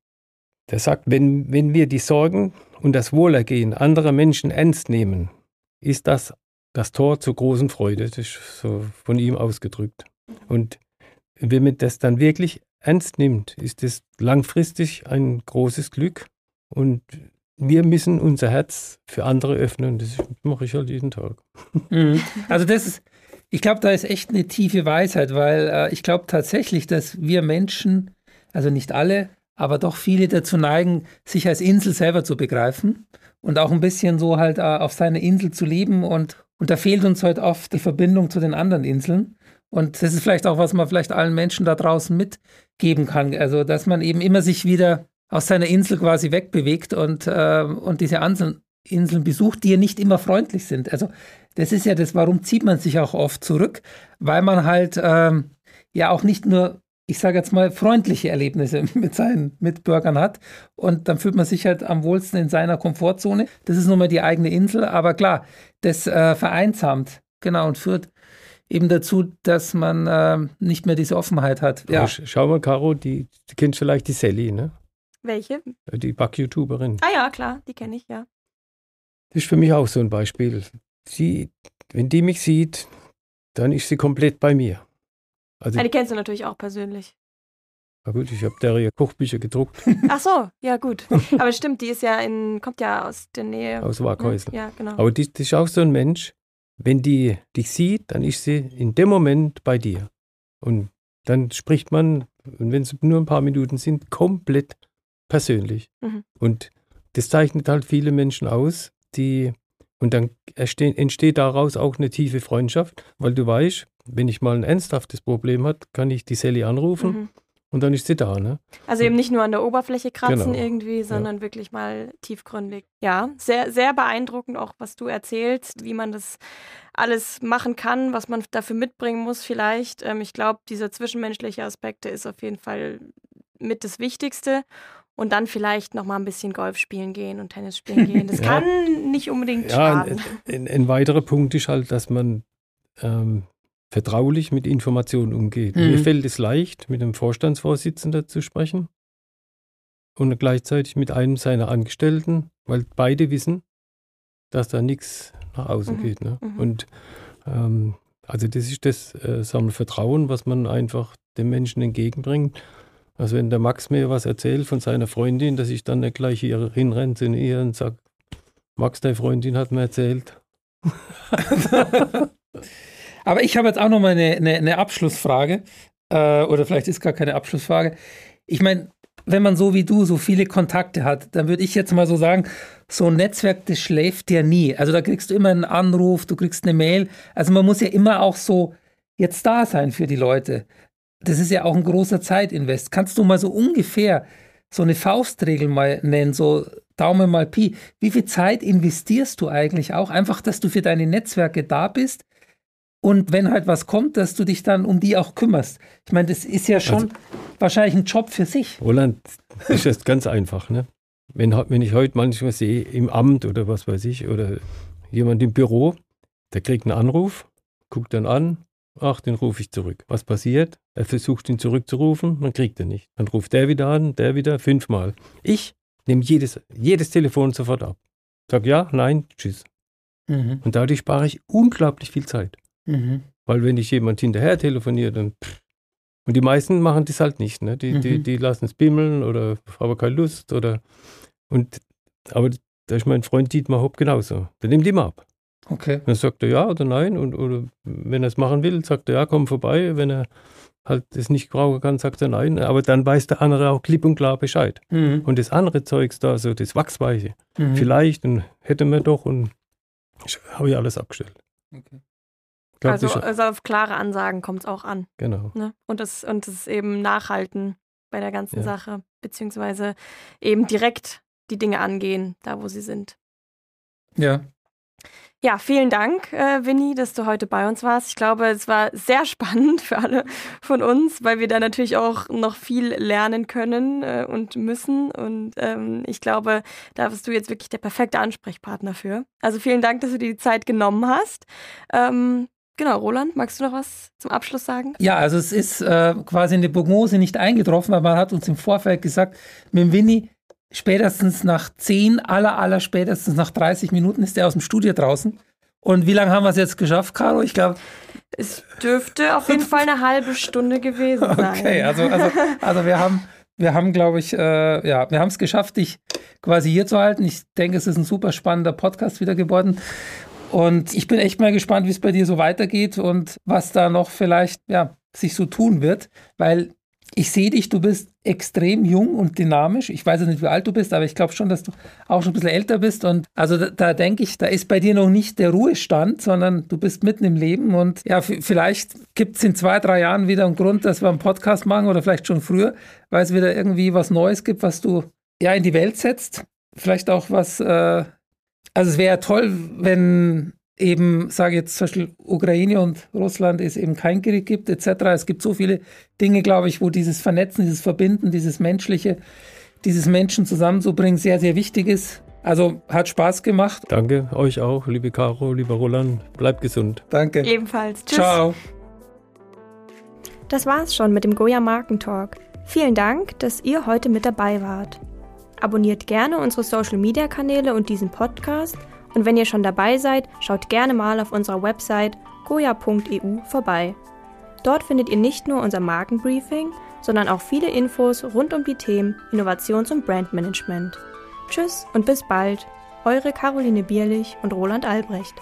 der sagt, wenn, wenn wir die Sorgen und das Wohlergehen anderer Menschen ernst nehmen, ist das das Tor zur großen Freude. Das ist so von ihm ausgedrückt. Und wenn man das dann wirklich ernst nimmt, ist es langfristig ein großes Glück. Und wir müssen unser Herz für andere öffnen. Das mache ich halt jeden Tag. Mhm. Also das ist, ich glaube, da ist echt eine tiefe Weisheit, weil äh, ich glaube tatsächlich, dass wir Menschen also nicht alle, aber doch viele dazu neigen, sich als Insel selber zu begreifen und auch ein bisschen so halt äh, auf seiner Insel zu leben. Und, und da fehlt uns heute halt oft die Verbindung zu den anderen Inseln. Und das ist vielleicht auch, was man vielleicht allen Menschen da draußen mitgeben kann. Also, dass man eben immer sich wieder aus seiner Insel quasi wegbewegt und, äh, und diese Inseln, Inseln besucht, die ja nicht immer freundlich sind. Also, das ist ja das, warum zieht man sich auch oft zurück, weil man halt ähm, ja auch nicht nur ich sage jetzt mal, freundliche Erlebnisse mit seinen Mitbürgern hat. Und dann fühlt man sich halt am wohlsten in seiner Komfortzone. Das ist nun mal die eigene Insel. Aber klar, das äh, vereinsamt, genau, und führt eben dazu, dass man äh, nicht mehr diese Offenheit hat. Ja. Schau mal, Caro, die, du kennst vielleicht die Sally, ne? Welche? Die Back-YouTuberin. Ah ja, klar, die kenne ich, ja. Das ist für mich auch so ein Beispiel. Sie, wenn die mich sieht, dann ist sie komplett bei mir. Also, die kennst du natürlich auch persönlich. Na gut, ich habe der Kochbücher gedruckt. Ach so, ja gut. Aber stimmt, die ist ja in, kommt ja aus der Nähe. Aus Waghäusel. Ja, genau. Aber die, die ist auch so ein Mensch, wenn die dich sieht, dann ist sie in dem Moment bei dir. Und dann spricht man, und wenn es nur ein paar Minuten sind, komplett persönlich. Mhm. Und das zeichnet halt viele Menschen aus, die, und dann entsteht daraus auch eine tiefe Freundschaft, weil du weißt, wenn ich mal ein ernsthaftes Problem habe, kann ich die Sally anrufen mhm. und dann ist sie da. Ne? Also eben nicht nur an der Oberfläche kratzen genau. irgendwie, sondern ja. wirklich mal tiefgründig. Ja, sehr, sehr beeindruckend auch, was du erzählst, wie man das alles machen kann, was man dafür mitbringen muss vielleicht. Ähm, ich glaube, dieser zwischenmenschliche Aspekt ist auf jeden Fall mit das Wichtigste und dann vielleicht noch mal ein bisschen Golf spielen gehen und Tennis spielen gehen. Das ja. kann nicht unbedingt ja, schaden. Ein, ein, ein, weiterer Punkt ist halt, dass man ähm, vertraulich mit Informationen umgeht. Mhm. Mir fällt es leicht, mit einem Vorstandsvorsitzenden zu sprechen und gleichzeitig mit einem seiner Angestellten, weil beide wissen, dass da nichts nach außen mhm. geht. Ne? Mhm. Und ähm, also das ist das äh, sagen Vertrauen, was man einfach dem Menschen entgegenbringt. Also wenn der Max mir was erzählt von seiner Freundin, dass ich dann nicht gleich hier hinrenne zu ihr und sage, Max, deine Freundin hat mir erzählt. Aber ich habe jetzt auch noch mal eine, eine, eine Abschlussfrage. Äh, oder vielleicht ist gar keine Abschlussfrage. Ich meine, wenn man so wie du so viele Kontakte hat, dann würde ich jetzt mal so sagen, so ein Netzwerk, das schläft ja nie. Also da kriegst du immer einen Anruf, du kriegst eine Mail. Also man muss ja immer auch so jetzt da sein für die Leute. Das ist ja auch ein großer Zeitinvest. Kannst du mal so ungefähr so eine Faustregel mal nennen, so Daumen mal Pi. Wie viel Zeit investierst du eigentlich auch? Einfach, dass du für deine Netzwerke da bist, und wenn halt was kommt, dass du dich dann um die auch kümmerst. Ich meine, das ist ja schon also, wahrscheinlich ein Job für sich. Roland, das ist jetzt ganz einfach. Ne? Wenn, wenn ich heute manchmal sehe, im Amt oder was weiß ich, oder jemand im Büro, der kriegt einen Anruf, guckt dann an, ach, den rufe ich zurück. Was passiert? Er versucht ihn zurückzurufen, man kriegt er nicht. Dann ruft der wieder an, der wieder, fünfmal. Ich nehme jedes, jedes Telefon sofort ab. Sag ja, nein, tschüss. Mhm. Und dadurch spare ich unglaublich viel Zeit. Mhm. Weil wenn ich jemand hinterher telefoniere, dann pff. und die meisten machen das halt nicht, ne? Die, mhm. die, die lassen es bimmeln oder haben keine Lust oder und aber da ist mein Freund Dietmar Hopp genauso. Der nimmt immer ab. Okay. Dann sagt er ja oder nein und oder wenn er es machen will, sagt er ja, komm vorbei. Wenn er halt das nicht brauchen kann, sagt er nein. Aber dann weiß der andere auch klipp und klar Bescheid. Mhm. Und das andere Zeugs da, so das Wachsweiche, mhm. vielleicht und hätte man doch und habe ich alles abgestellt. Okay. Also, also, auf klare Ansagen kommt es auch an. Genau. Ne? Und, das, und das eben nachhalten bei der ganzen ja. Sache, beziehungsweise eben direkt die Dinge angehen, da wo sie sind. Ja. Ja, vielen Dank, äh, Winnie, dass du heute bei uns warst. Ich glaube, es war sehr spannend für alle von uns, weil wir da natürlich auch noch viel lernen können äh, und müssen. Und ähm, ich glaube, da bist du jetzt wirklich der perfekte Ansprechpartner für. Also vielen Dank, dass du dir die Zeit genommen hast. Ähm, Genau, Roland, magst du noch was zum Abschluss sagen? Ja, also es ist äh, quasi eine Prognose nicht eingetroffen, weil man hat uns im Vorfeld gesagt, mit Winnie spätestens nach 10, aller, aller spätestens nach 30 Minuten ist er aus dem Studio draußen. Und wie lange haben wir es jetzt geschafft, Caro? Ich glaube. Es dürfte auf jeden Fall eine halbe Stunde gewesen sein. Okay, also, also, also wir haben, wir haben, glaube ich, äh, ja, wir haben es geschafft, dich quasi hier zu halten. Ich denke, es ist ein super spannender Podcast wieder geworden. Und ich bin echt mal gespannt, wie es bei dir so weitergeht und was da noch vielleicht ja, sich so tun wird, weil ich sehe dich, du bist extrem jung und dynamisch. Ich weiß nicht, wie alt du bist, aber ich glaube schon, dass du auch schon ein bisschen älter bist. Und also da, da denke ich, da ist bei dir noch nicht der Ruhestand, sondern du bist mitten im Leben. Und ja, vielleicht gibt es in zwei, drei Jahren wieder einen Grund, dass wir einen Podcast machen oder vielleicht schon früher, weil es wieder irgendwie was Neues gibt, was du ja in die Welt setzt. Vielleicht auch was, äh, also es wäre toll, wenn eben, sage jetzt zum Beispiel Ukraine und Russland es eben kein Krieg gibt, etc. Es gibt so viele Dinge, glaube ich, wo dieses Vernetzen, dieses Verbinden, dieses Menschliche, dieses Menschen zusammenzubringen sehr, sehr wichtig ist. Also hat Spaß gemacht. Danke euch auch, liebe Caro, lieber Roland. Bleibt gesund. Danke. Ebenfalls. Tschüss. Ciao. Das war's schon mit dem Goya Markentalk. Vielen Dank, dass ihr heute mit dabei wart. Abonniert gerne unsere Social Media Kanäle und diesen Podcast – und wenn ihr schon dabei seid, schaut gerne mal auf unserer Website goya.eu vorbei. Dort findet ihr nicht nur unser Markenbriefing, sondern auch viele Infos rund um die Themen Innovations- und Brandmanagement. Tschüss und bis bald, eure Caroline Bierlich und Roland Albrecht.